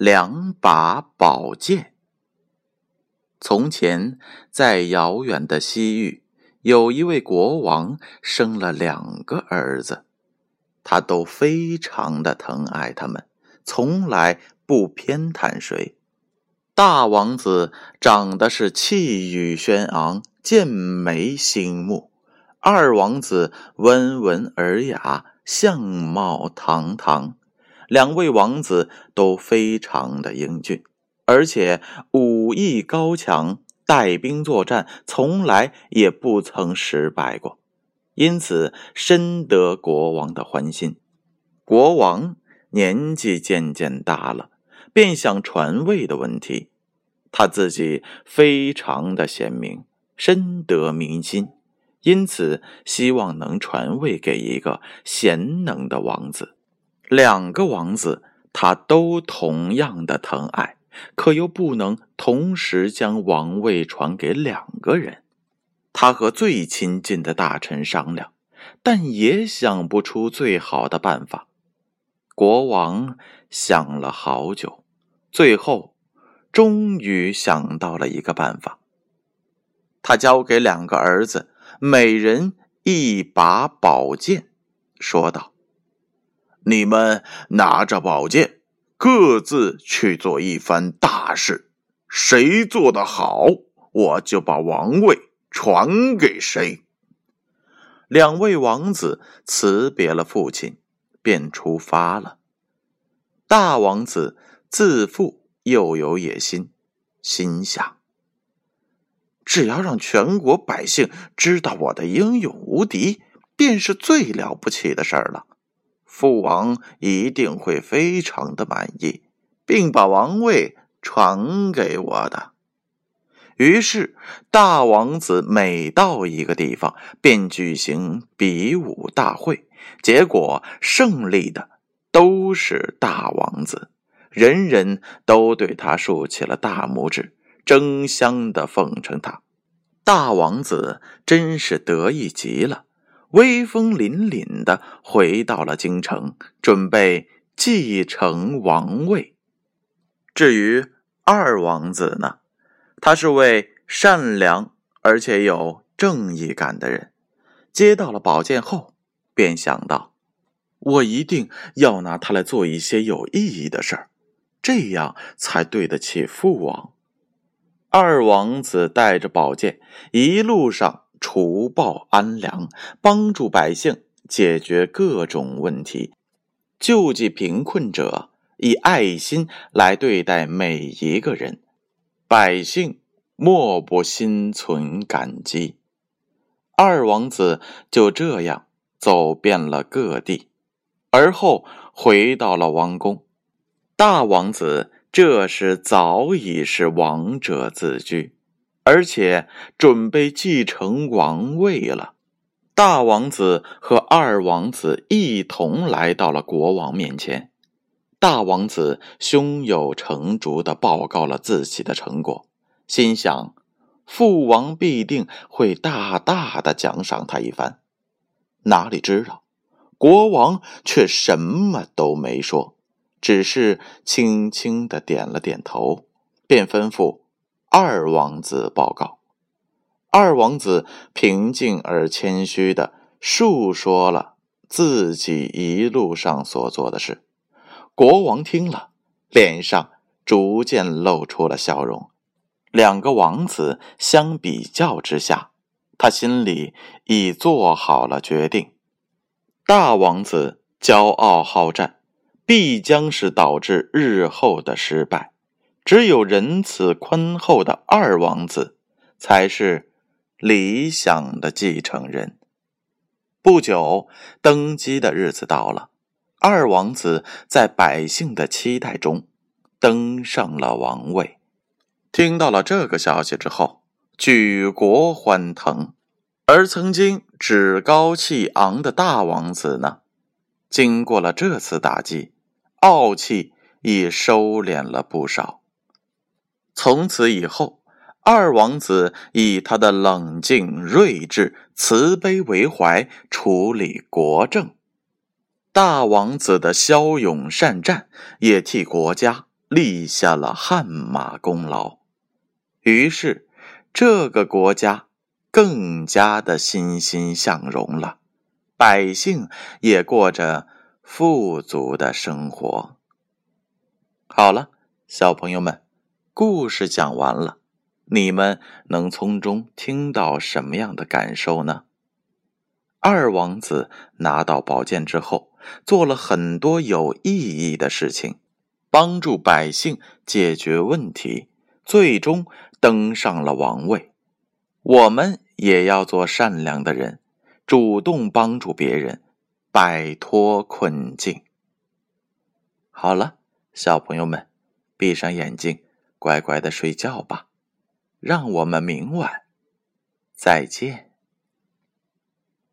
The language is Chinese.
两把宝剑。从前，在遥远的西域，有一位国王生了两个儿子，他都非常的疼爱他们，从来不偏袒谁。大王子长得是气宇轩昂、剑眉星目，二王子温文尔雅、相貌堂堂。两位王子都非常的英俊，而且武艺高强，带兵作战从来也不曾失败过，因此深得国王的欢心。国王年纪渐渐大了，便想传位的问题。他自己非常的贤明，深得民心，因此希望能传位给一个贤能的王子。两个王子，他都同样的疼爱，可又不能同时将王位传给两个人。他和最亲近的大臣商量，但也想不出最好的办法。国王想了好久，最后终于想到了一个办法。他交给两个儿子每人一把宝剑，说道。你们拿着宝剑，各自去做一番大事。谁做得好，我就把王位传给谁。两位王子辞别了父亲，便出发了。大王子自负又有野心，心想：只要让全国百姓知道我的英勇无敌，便是最了不起的事儿了。父王一定会非常的满意，并把王位传给我的。于是，大王子每到一个地方，便举行比武大会。结果，胜利的都是大王子，人人都对他竖起了大拇指，争相的奉承他。大王子真是得意极了。威风凛凛的回到了京城，准备继承王位。至于二王子呢，他是位善良而且有正义感的人。接到了宝剑后，便想到：我一定要拿它来做一些有意义的事儿，这样才对得起父王。二王子带着宝剑，一路上。除暴安良，帮助百姓解决各种问题，救济贫困者，以爱心来对待每一个人，百姓莫不心存感激。二王子就这样走遍了各地，而后回到了王宫。大王子这时早已是王者自居。而且准备继承王位了。大王子和二王子一同来到了国王面前。大王子胸有成竹的报告了自己的成果，心想：父王必定会大大的奖赏他一番。哪里知道，国王却什么都没说，只是轻轻的点了点头，便吩咐。二王子报告，二王子平静而谦虚的述说了自己一路上所做的事。国王听了，脸上逐渐露出了笑容。两个王子相比较之下，他心里已做好了决定：大王子骄傲好战，必将是导致日后的失败。只有仁慈宽厚的二王子，才是理想的继承人。不久，登基的日子到了，二王子在百姓的期待中登上了王位。听到了这个消息之后，举国欢腾。而曾经趾高气昂的大王子呢，经过了这次打击，傲气已收敛了不少。从此以后，二王子以他的冷静、睿智、慈悲为怀处理国政；大王子的骁勇善战也替国家立下了汗马功劳。于是，这个国家。更加的欣欣向荣了，百姓也过着富足的生活。好了，小朋友们，故事讲完了，你们能从中听到什么样的感受呢？二王子拿到宝剑之后，做了很多有意义的事情，帮助百姓解决问题，最终登上了王位。我们也要做善良的人，主动帮助别人，摆脱困境。好了，小朋友们，闭上眼睛，乖乖的睡觉吧。让我们明晚再见。